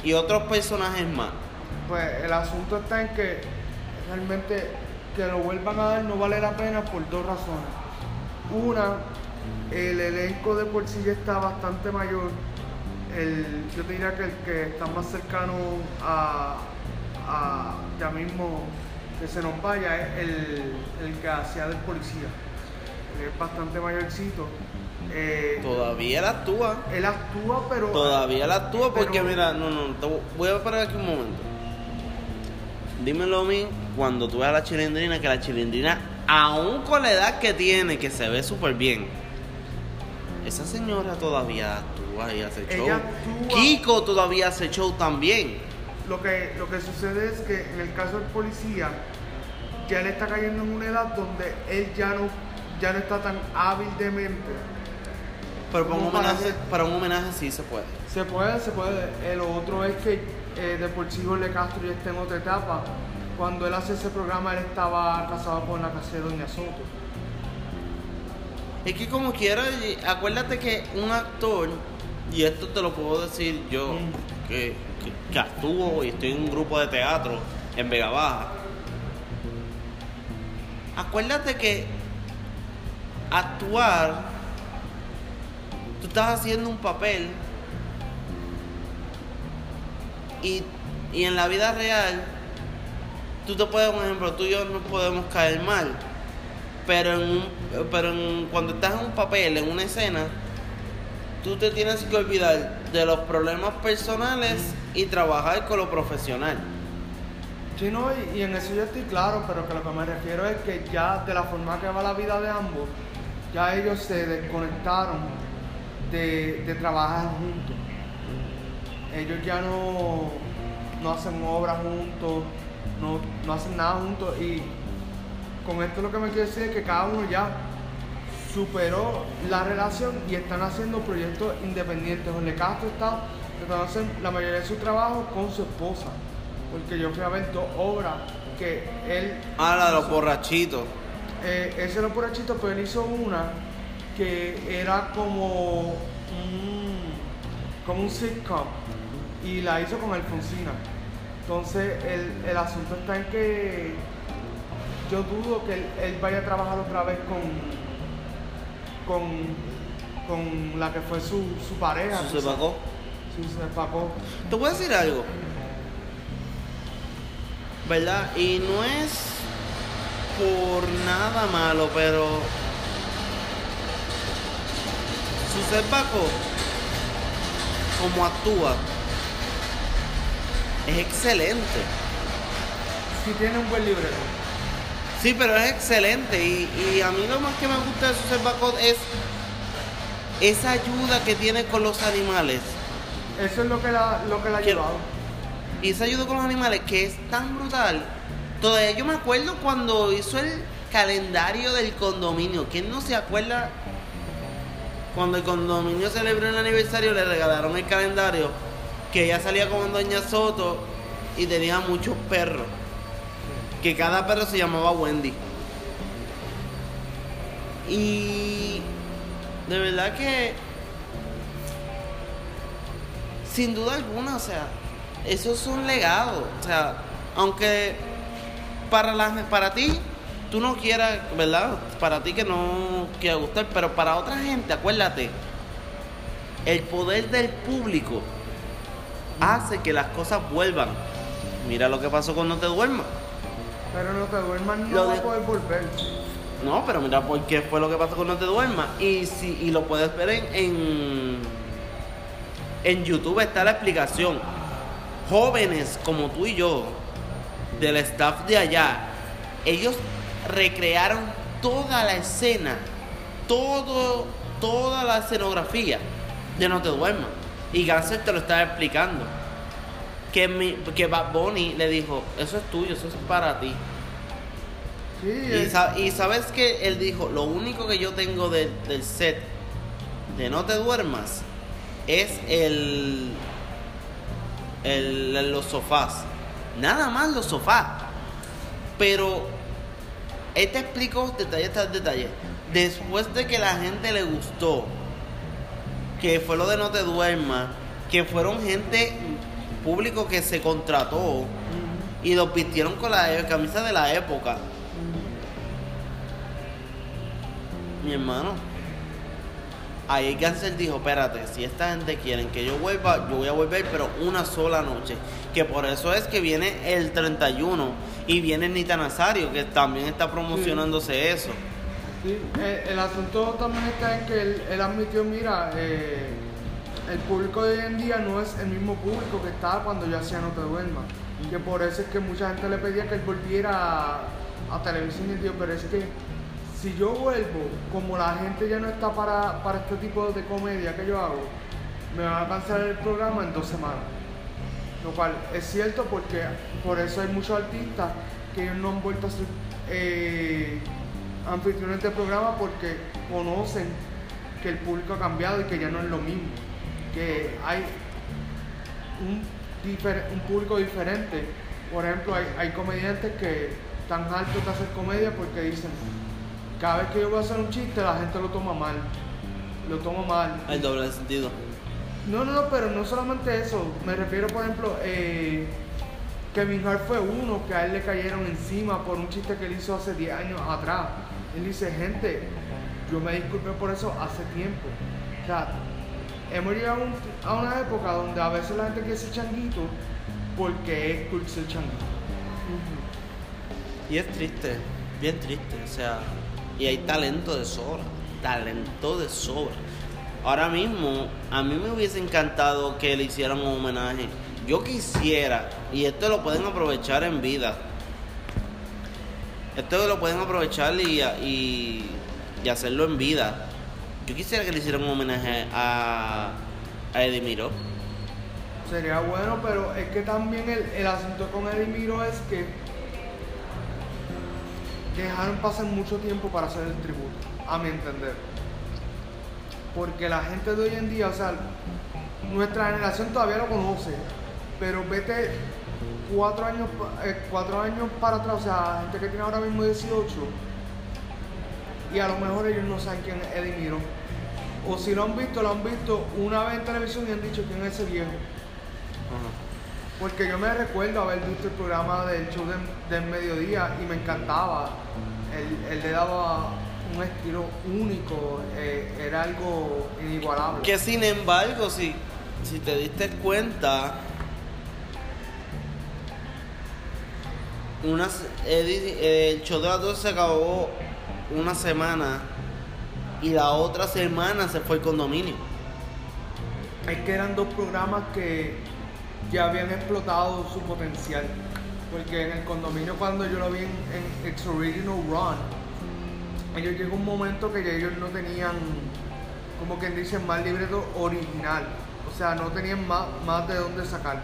y otros personajes más. pues el asunto está en que realmente que lo vuelvan a dar no vale la pena por dos razones. Una, el elenco de por sí ya está bastante mayor. El, yo te diría que el que está más cercano a, a ya mismo que se nos vaya es el, el que hacía del policía. Él es bastante mayorcito. Eh, Todavía él actúa, él actúa, pero todavía él actúa porque Pero- mira, no, no, te voy a parar aquí un momento. Dímelo a mí cuando tú veas a la chilindrina, que la chilindrina, aún con la edad que tiene, que se ve súper bien, esa señora todavía actúa y hace show. Kiko todavía hace show también. Lo que, lo que sucede es que en el caso del policía, ya él está cayendo en una edad donde él ya no, ya no está tan hábil de mente. Pero para un homenaje, hacer- para un homenaje sí se puede. Se puede, se puede. El otro es que eh, de por sí Jorge Castro ya está en otra etapa. Cuando él hace ese programa, él estaba casado con la casa de Doña Soto. Es que como quiera, acuérdate que un actor, y esto te lo puedo decir yo, Mm. que, que, que actúo y estoy en un grupo de teatro en Vega Baja. Acuérdate que actuar, tú estás haciendo un papel y, y en la vida real, tú te puedes, por ejemplo, tú y yo nos podemos caer mal, pero, en un, pero en- cuando estás en un papel, en una escena, tú te tienes que olvidar de los problemas personales y trabajar con lo profesional. Sí, no, y, y en eso yo estoy claro, pero que lo que me refiero es que ya de la forma que va la vida de ambos, ya ellos se desconectaron de, de trabajar juntos. Ellos ya no, no hacen obras juntos, no, no hacen nada juntos y con esto lo que me quiero decir es que cada uno ya superó la relación y están haciendo proyectos independientes. Jorge Castro está tratando de hacer la mayoría de su trabajo con su esposa, porque yo fui a ver dos obras que él... Ah, la de los borrachitos. Eh, ese era por borrachito, pero él hizo una que era como un, como un sitcom y la hizo con Alfonsina. Entonces el, el asunto está en que yo dudo que él, él vaya a trabajar otra vez con, con, con la que fue su, su pareja. ¿Se pagó? Sí, se pagó. Te voy a decir algo. ¿Verdad? Y no es por nada malo, pero Suset Bacó, como actúa, es excelente. Sí tiene un buen libreto. Sí, pero es excelente. Y, y a mí lo más que me gusta de Suset Bacó es esa ayuda que tiene con los animales. Eso es lo que la, lo que la ha llevado. Y esa ayuda con los animales que es tan brutal. Todavía yo me acuerdo cuando hizo el calendario del condominio. ¿Quién no se acuerda? Cuando el condominio celebró el aniversario le regalaron el calendario. Que ella salía con Doña Soto y tenía muchos perros. Que cada perro se llamaba Wendy. Y de verdad que sin duda alguna, o sea, eso es un legado. O sea, aunque para, la, para ti tú no quieras, ¿verdad? Para ti que no quiera gustar, pero para otra gente, acuérdate, el poder del público hace que las cosas vuelvan. Mira lo que pasó con No Te Duermas. Pero no te duermas, no Lo va de- a poder volver. No, pero mira por qué fue lo que pasó con No Te Duermas. Y, si, y lo puedes ver en, en, en YouTube, está la explicación. Jóvenes como tú y yo, del staff de allá, ellos recrearon toda la escena, todo, toda la escenografía de No Te Duermas. Y Ganser te lo estaba explicando. Que, mi, que Bad Bunny le dijo, eso es tuyo, eso es para ti. Sí, Y, sa- y sabes que él dijo, lo único que yo tengo de- del set de No te duermas es el, el- los sofás. Nada más los sofás. Pero él te explicó detalle tras detalle. Después de que la gente le gustó, que fue lo de No te duermas, que fueron gente público que se contrató y los vistieron con la e- camisa de la época. Mi hermano. Ahí Gansel dijo, espérate, si esta gente quieren que yo vuelva, yo voy a volver, pero una sola noche. Que por eso es que viene el 31 y viene Nita Nazario, que también está promocionándose eso. Sí, eh, el asunto también está en que él, admitió, mira, eh, el público de hoy en día no es el mismo público que estaba cuando yo hacía No Te Duermas. Que por eso es que mucha gente le pedía que él volviera a, televisión y digo, pero es que si yo vuelvo, como la gente ya no está para, para este tipo de comedia que yo hago, me van a cancelar el programa en dos semanas. Lo cual es cierto porque por eso hay muchos artistas que no han vuelto a ser eh, anfitriones de programa porque conocen que el público ha cambiado y que ya no es lo mismo. Que hay un, público diferente. Por ejemplo, hay, hay comediantes que están hartos de hacer comedia porque dicen, cada vez que yo voy a hacer un chiste la gente lo toma mal. Lo toma mal. El doble sentido. No, no, no, pero no solamente eso. Me refiero, por ejemplo, eh, Kevin Hart fue uno que a él le cayeron encima por un chiste que él hizo hace 10 años atrás. Él dice, gente, yo me disculpé por eso hace tiempo. O sea, hemos llegado a un- a una época donde a veces la gente quiere ser changuito porque es cool ser changuito. Y es triste, bien triste, o sea, y hay talento de sobra, talento de sobra. Ahora mismo, a mí me hubiese encantado que le hicieran un homenaje. Yo quisiera, y esto lo pueden aprovechar en vida, esto lo pueden aprovechar y, y, hacerlo en vida. Yo quisiera que le hicieran un homenaje a, a Eddie Miró. Sería bueno, pero es que también el, el asunto con Eddie Miro es que dejaron pasar mucho tiempo para hacer el tributo, a mi entender. Porque la gente de hoy en día, o sea, nuestra generación todavía lo conoce, pero vete cuatro años, eh, cuatro años para atrás, o sea, gente que tiene ahora mismo 18, y a lo mejor ellos no saben quién es Eddie Miro. O si lo han visto, lo han visto una vez en televisión y han dicho quién es ese viejo. Porque yo me recuerdo haber visto el programa del show del, del mediodía y me encantaba. Él, él le daba un estilo único, eh, era algo inigualable. Que sin embargo, si, si te diste cuenta, unas, el show de las 12 se acabó una semana y la otra semana se fue el condominio. Es que eran dos programas que ya habían explotado su potencial. Porque en el condominio cuando yo lo vi en, en Its Original Run, ellos llegó un momento que ya ellos no tenían, como quien dice, más libreto original. O sea, no tenían más, más de dónde sacar.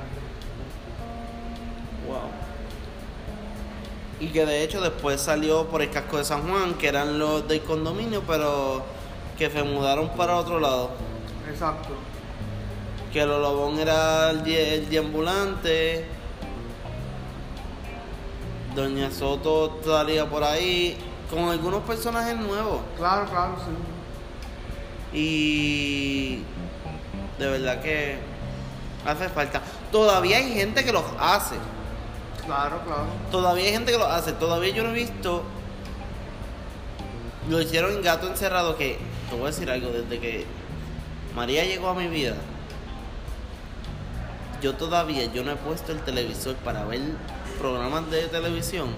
Wow. Y que de hecho después salió por el casco de San Juan, que eran los del condominio, pero que se mudaron para otro lado. Exacto. Que el Lobón era el, el deambulante. Doña Soto salía por ahí con algunos personajes nuevos. Claro, claro, sí. Y de verdad que hace falta. Todavía hay gente que los hace. Claro, claro. Todavía hay gente que lo hace. Todavía yo no he visto. Lo hicieron en Gato Encerrado. Que te voy a decir algo. Desde que María llegó a mi vida, yo todavía yo no he puesto el televisor para ver programas de televisión.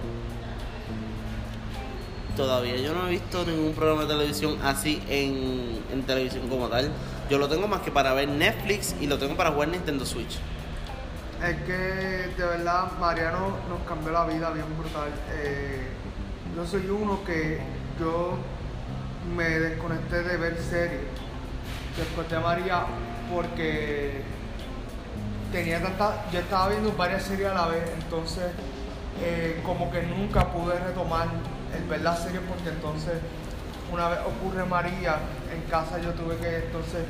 Todavía yo no he visto ningún programa de televisión así en, en televisión como tal. Yo lo tengo más que para ver Netflix y lo tengo para jugar Nintendo Switch. Es que de verdad Mariano nos cambió la vida bien brutal. Eh, yo soy uno que yo me desconecté de ver series después de María porque tenía tanta, yo estaba viendo varias series a la vez, entonces eh, como que nunca pude retomar el ver las series porque entonces una vez ocurre María en casa yo tuve que entonces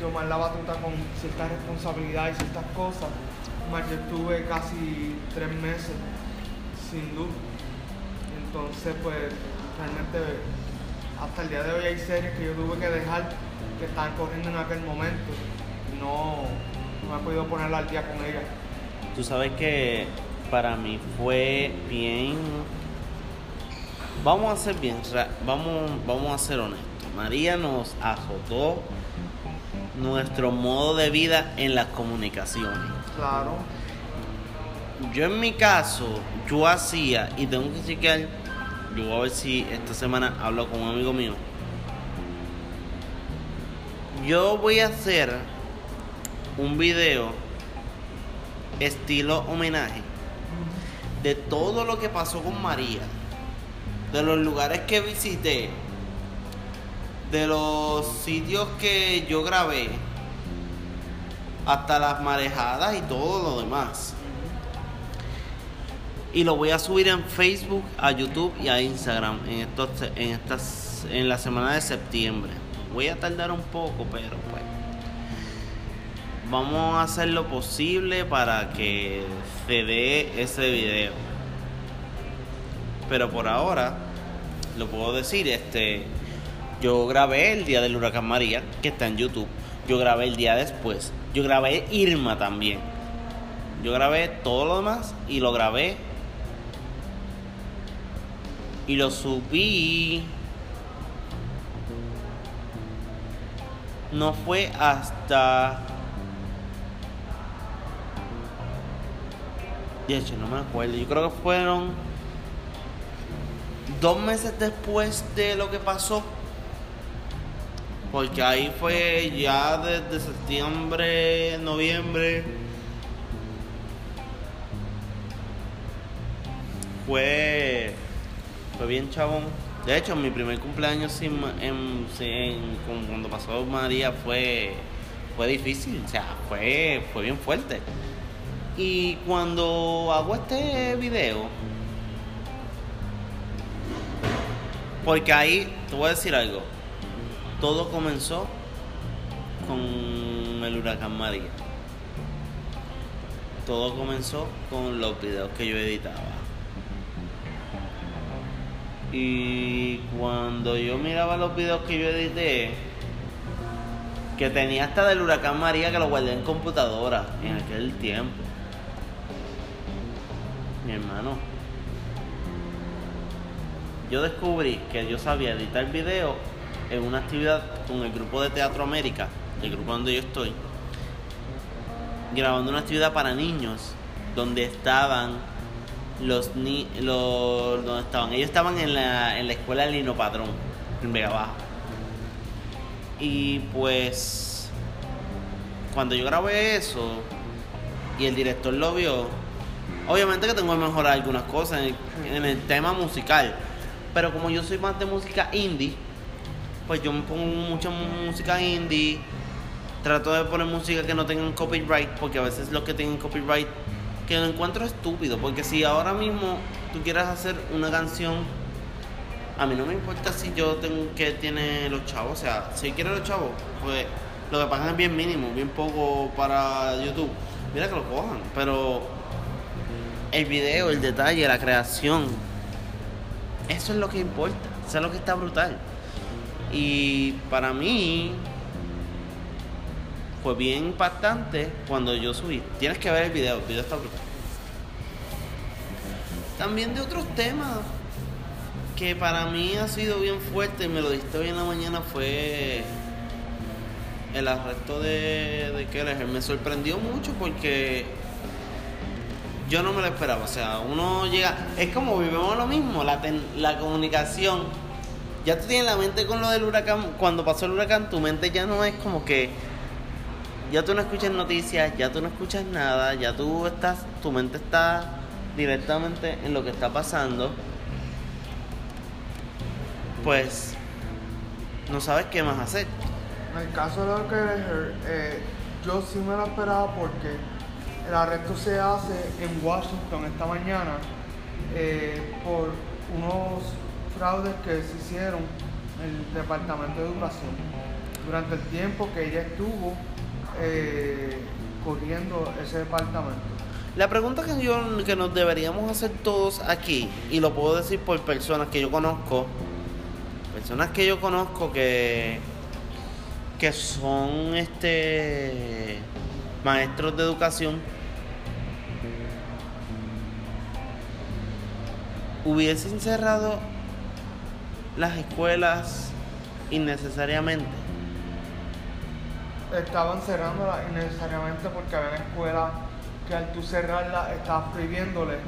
tomar la batuta con ciertas responsabilidades y ciertas cosas. Más yo estuve casi tres meses sin luz. Entonces pues realmente hasta el día de hoy hay series que yo tuve que dejar que estaban corriendo en aquel momento. No, no he podido ponerla al día con ellas. Tú sabes que para mí fue bien. Vamos a ser bien, vamos, vamos a ser honestos. María nos azotó nuestro modo de vida en las comunicaciones. Claro. Yo en mi caso, yo hacía, y tengo que chequear, yo voy a ver si esta semana hablo con un amigo mío. Yo voy a hacer un video estilo homenaje de todo lo que pasó con María, de los lugares que visité, de los sitios que yo grabé, hasta las marejadas y todo lo demás. Y lo voy a subir en Facebook, a YouTube y a Instagram en estos, en estas en la semana de septiembre. Voy a tardar un poco, pero pues vamos a hacer lo posible para que se dé ese video. Pero por ahora lo puedo decir, este yo grabé el día del huracán María, que está en YouTube. Yo grabé el día después. Yo grabé Irma también. Yo grabé todo lo demás y lo grabé y lo subí. No fue hasta. De hecho, no me acuerdo. Yo creo que fueron dos meses después de lo que pasó. Porque ahí fue ya desde septiembre, noviembre. Fue, fue bien chabón. De hecho, mi primer cumpleaños sin, en, sin- cuando pasó María fue fue difícil, o sea, fue, fue bien fuerte. Y cuando hago este video, porque ahí, te voy a decir algo, todo comenzó con el huracán María. Todo comenzó con los videos que yo editaba. Y cuando yo miraba los videos que yo edité, que tenía hasta del huracán María que lo guardé en computadora en aquel tiempo. Mi hermano. Yo descubrí que yo sabía editar video en una actividad con el grupo de Teatro América, el grupo donde yo estoy, grabando una actividad para niños donde estaban los ni los donde estaban ellos estaban en la, en la escuela Lino Padrón en Vega Baja. Y pues cuando yo grabé eso y el director lo vio obviamente que tengo que mejorar algunas cosas en el, en el tema musical pero como yo soy más de música indie pues yo me pongo mucha música indie trato de poner música que no tengan copyright porque a veces los que tienen copyright que lo encuentro estúpido, porque si ahora mismo tú quieres hacer una canción, a mí no me importa si yo tengo que tiene los chavos, o sea, si quiere los chavos, pues lo que pagan es bien mínimo, bien poco para YouTube. Mira que lo cojan, pero el video, el detalle, la creación, eso es lo que importa, eso es lo que está brutal. Y para mí, fue bien impactante cuando yo subí. Tienes que ver el video, el video está brutal. También de otros temas que para mí ha sido bien fuerte, me lo diste hoy en la mañana, fue el arresto de, de Kelleher. Me sorprendió mucho porque yo no me lo esperaba. O sea, uno llega. Es como vivimos lo mismo, la, la comunicación. Ya tú tienes la mente con lo del huracán. Cuando pasó el huracán, tu mente ya no es como que ya tú no escuchas noticias, ya tú no escuchas nada, ya tú estás, tu mente está directamente en lo que está pasando, pues no sabes qué más hacer. En el caso de lo que eh, yo sí me lo esperaba porque el arresto se hace en Washington esta mañana eh, por unos fraudes que se hicieron en el Departamento de Educación durante el tiempo que ella estuvo eh, corriendo ese departamento. La pregunta que, yo, que nos deberíamos hacer todos aquí, y lo puedo decir por personas que yo conozco, personas que yo conozco que, que son este maestros de educación, hubiesen cerrado las escuelas innecesariamente estaban cerrándola innecesariamente porque había escuelas que al tú cerrarla estabas prohibiéndole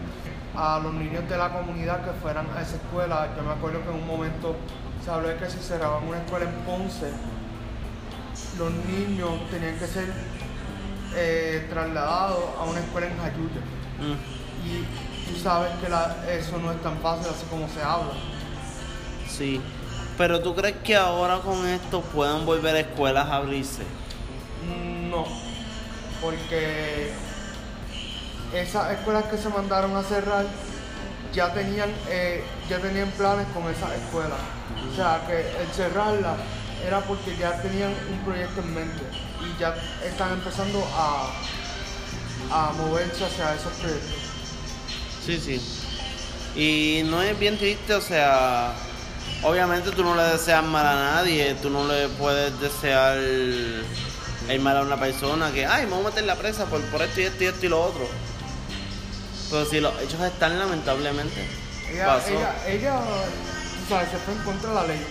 a los niños de la comunidad que fueran a esa escuela. Yo me acuerdo que en un momento se habló de que si cerraban una escuela en Ponce, los niños tenían que ser eh, trasladados a una escuela en Jayuya. Mm. Y tú sabes que eso no es tan fácil así como se habla. Sí, pero ¿tú crees que ahora con esto puedan volver a escuelas a abrirse? No, porque esas escuelas que se mandaron a cerrar ya tenían, eh, ya tenían planes con esas escuelas. O sea, que el cerrarla era porque ya tenían un proyecto en mente y ya están empezando a, a moverse hacia esos proyectos. Sí, sí. Y no es bien triste, o sea, obviamente tú no le deseas mal a nadie, tú no le puedes desear el mal a una persona que, ay, me voy a meter la presa por, por esto y esto y esto y lo otro. Pero si los hechos están lamentablemente. Ella, ella, ella ¿sabes? se fue en contra de la ley.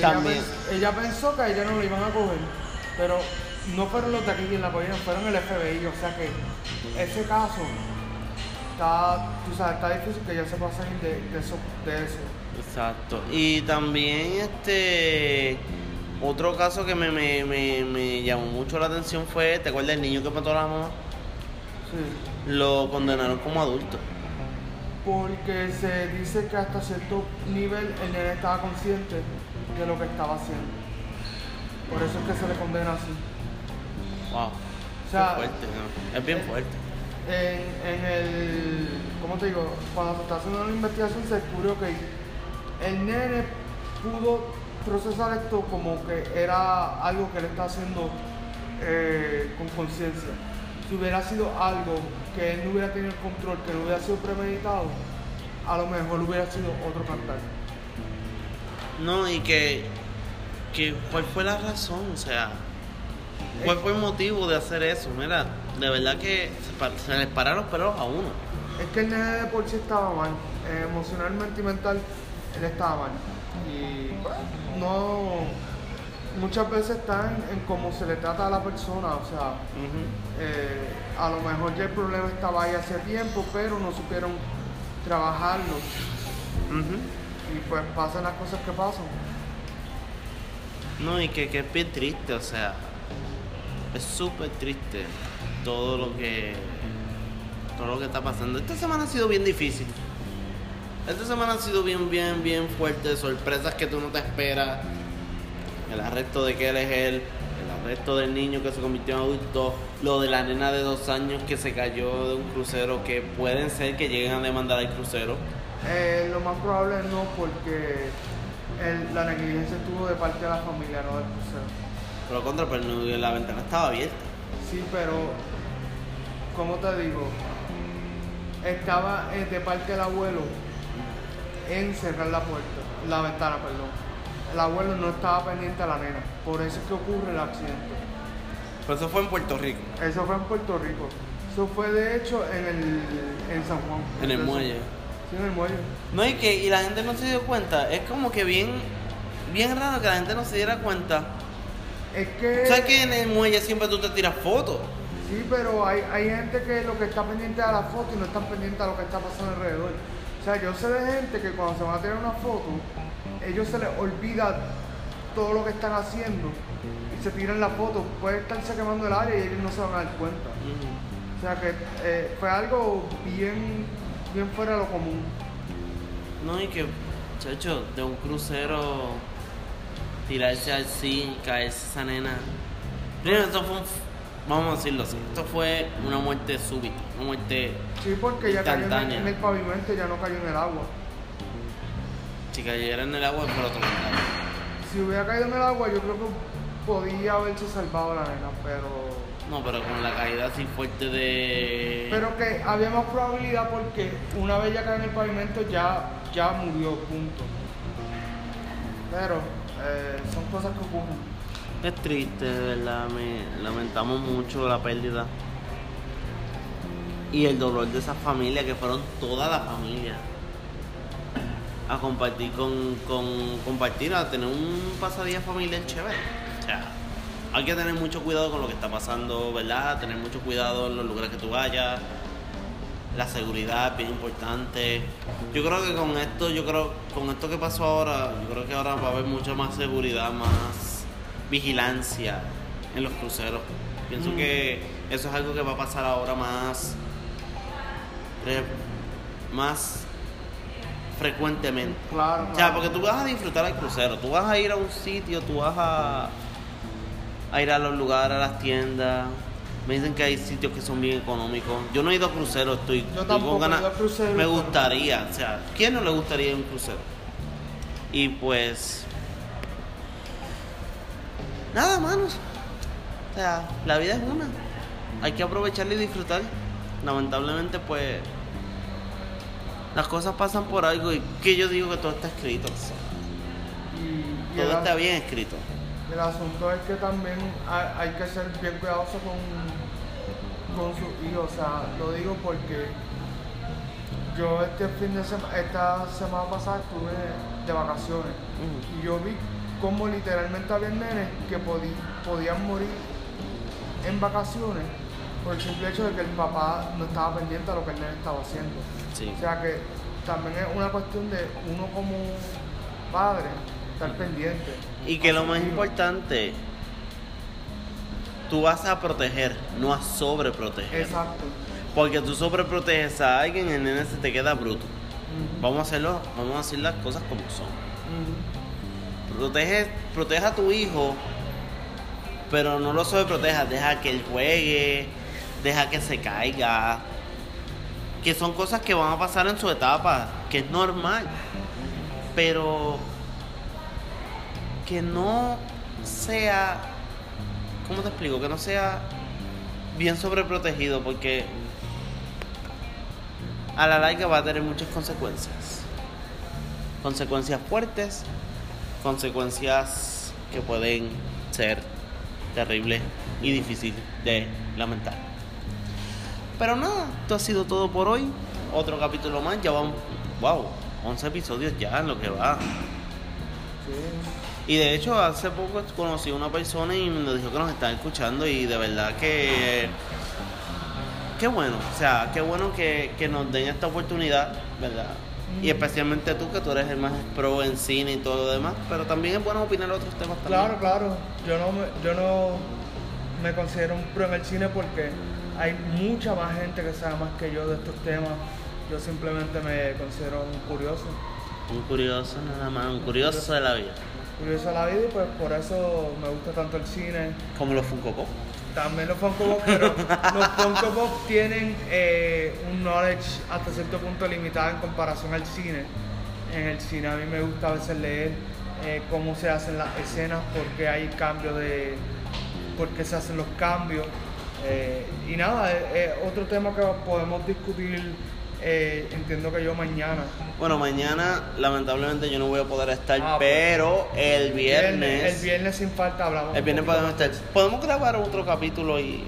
También. Ella, pensó que a ella no lo iban a coger, pero no fueron los de aquí quienes la cogieron, fueron el FBI. O sea que ese caso está, tú sabes, está difícil que ella se pueda salir de, de, eso, de eso. Exacto. Y también este otro caso que me, me, me, llamó mucho la atención fue, ¿te acuerdas del niño que mató a la mamá? Sí. Lo condenaron como adulto. Porque se dice que hasta cierto nivel el nene estaba consciente de lo que estaba haciendo. Por eso es que se le condena así. Wow. O sea, fuerte, ¿no? Es bien eh, fuerte. En, en el. ¿Cómo te digo? Cuando se está haciendo una investigación se descubrió que el nene pudo procesar esto como que era algo que él está haciendo eh, con conciencia. Si hubiera sido algo que él no hubiera tenido el control, que no hubiera sido premeditado, a lo mejor hubiera sido otro cantar. No, y que, que. ¿Cuál fue la razón? O sea. ¿Cuál fue el motivo de hacer eso? Mira, de verdad que se, se les pararon los pelos a uno. Es que el nene de por sí estaba mal, eh, emocionalmente y mental, él estaba mal. Y pues, no. Muchas veces está en, en cómo se le trata a la persona, o sea, eh, a lo mejor ya el problema estaba ahí hace tiempo, pero no supieron trabajarlo. Y pues pasan las cosas que pasan. No, y que, que es bien triste, o sea, es súper triste todo lo que todo lo que está pasando. Esta semana ha sido bien difícil. Esta semana ha sido bien, bien, bien fuerte, sorpresas que tú no te esperas. El arresto de que él es él, el arresto del niño que se convirtió en adulto, lo de la nena de dos años que se cayó de un crucero, que pueden ser que lleguen a demandar al crucero. Eh, lo más probable no, porque el- la negligencia estuvo de parte de la familia, no del crucero. Pero contra, pero la ventana estaba abierta. Sí, pero, ¿cómo te digo? Estaba eh, de parte del abuelo en cerrar la puerta, la ventana, perdón. El abuelo no estaba pendiente a la nena, por eso es que ocurre el accidente. Pero eso fue en Puerto Rico, Eso fue en Puerto Rico. Eso fue de hecho en el en San Juan. en el muelle. Sí, en el muelle. No, y que y la gente no se dio cuenta. Es como que bien, bien raro que la gente no se diera cuenta. Es que. ¿Sabes que en el muelle siempre tú te tiras fotos? Sí, pero hay, hay gente que lo que está pendiente a la foto y no están pendientes a lo que está pasando alrededor. O sea, yo sé de gente que cuando se van a tirar una foto, ellos se les olvida todo lo que están haciendo y se tiran la foto. Puede estarse quemando el área y ellos no se van a dar cuenta. O sea que eh, fue algo bien, bien fuera de lo común. No, y que, chacho, de un crucero, tirarse al sí, caerse esa nena. Primero, esto fue un, vamos a decirlo así, esto fue una muerte súbita, una muerte, Sí, porque ya cayó en el, en el pavimento, ya no cayó en el agua. si cayera en el agua, fue otro cantar. Si hubiera caído en el agua, yo creo que podía haberse salvado la nena, pero No, pero con la caída así fuerte de... Pero que había más probabilidad porque una vez ya cae en el pavimento ya, ya murió, punto. Pero eh, son cosas que ocurren. Es triste, de verdad, me lamentamos mucho la pérdida. Y el dolor de esa familia, que fueron toda la familia. A compartir con, compartir, a tener un pasadía familiar chévere. O sea, hay que tener mucho cuidado con lo que está pasando, ¿verdad? Tener mucho cuidado en los lugares que tú vayas. La seguridad es bien importante. Yo creo que con esto, yo creo, con esto que pasó ahora, yo creo que ahora va a haber mucha más seguridad, más vigilancia en los cruceros. Pienso Mm. que eso es algo que va a pasar ahora más, eh, más frecuentemente. Claro. O sea, claro. porque tú vas a disfrutar el crucero, tú vas a ir a un sitio, tú vas a, a ir a los lugares, a las tiendas. Me dicen que hay sitios que son bien económicos. Yo no he ido a crucero, estoy, Yo tampoco con he ganas. crucero, me pero- gustaría, o sea, ¿quién no le gustaría ir a un crucero? Y pues. Nada, manos. O sea, la vida es una. Hay que aprovecharla y disfrutar. Lamentablemente, pues. Las cosas pasan por algo y que yo digo que todo está escrito. o sea, Y, todo está bien escrito. el asunto es que también hay, hay que ser bien cuidadoso con, con sus hijos. O sea, lo digo porque yo este fin de semana, esta semana pasada estuve de vacaciones. Y yo vi cómo literalmente había nenes que podían morir en vacaciones por el simple hecho de que el papá no estaba pendiente a lo que el nene estaba haciendo. Sí. O sea que también es una cuestión de uno como padre estar pendiente. Y que lo más importante, tú vas a proteger, no a sobreproteger. Exacto. Porque tú sobreproteges a alguien, el nene se te queda bruto. Vamos a hacerlo, vamos a decir las cosas como son. Protege, protege a tu hijo pero no lo sobreprotejas, deja que él juegue, deja que se caiga, que son cosas que van a pasar en su etapa, que es normal, pero que no sea, ¿cómo te explico? Que no sea bien sobreprotegido, porque a la larga va a tener muchas consecuencias. Consecuencias fuertes, consecuencias que pueden ser terribles y difíciles de lamentar. Pero nada, esto ha sido todo por hoy. Otro capítulo más, ya vamos, wow, 11 episodios ya en lo que va. Y de hecho, hace poco conocí a una persona y me dijo que nos están escuchando y de verdad que qué bueno, o sea, qué bueno que, que nos den esta oportunidad, ¿verdad? Y especialmente tú, que tú eres el más pro en cine y todo lo demás, pero también es bueno opinar otros temas también. Claro, claro. Yo no me, yo no me considero un pro en el cine porque hay mucha más gente que sabe más que yo de estos temas. Yo simplemente me considero un curioso. Un curioso nada más, un curioso de la vida. Curioso de la vida y pues por eso me gusta tanto el cine. Como los Funko Pop. También los Funko pero los Funko tienen eh, un knowledge hasta cierto punto limitado en comparación al cine. En el cine a mí me gusta a veces leer eh, cómo se hacen las escenas, por qué hay cambios de... por qué se hacen los cambios. Eh, y nada, otro tema que podemos discutir, eh, entiendo que yo mañana. Bueno, mañana lamentablemente yo no voy a poder estar, Ah, pues. pero el viernes... El viernes sin falta hablamos. el viernes podemos estar. Podemos grabar otro capítulo y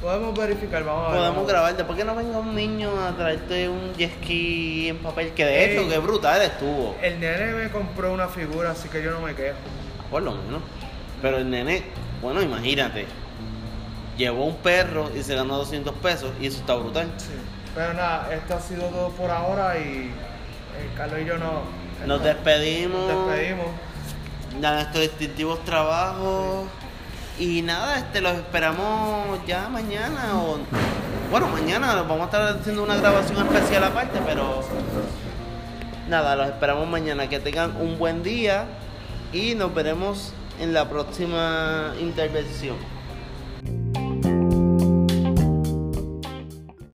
Podemos verificar, vamos a ver. podemos grabar. Después que no venga un niño a traerte un jet ski en papel, que de hecho, que brutal estuvo. El nene me compró una figura, así que yo no me quejo. Por lo menos. Pero el nene, bueno, imagínate. Llevó un perro y se ganó 200 pesos y eso está brutal. Sí. Pero nada, esto ha sido todo por ahora y eh, Carlos y yo no, Nos despedimos. nos despedimos. de nuestros distintivos trabajos. Y nada, este los esperamos ya mañana o bueno, mañana vamos a estar haciendo una grabación especial aparte, pero nada, los esperamos mañana que tengan un buen día y nos veremos en la próxima intervención.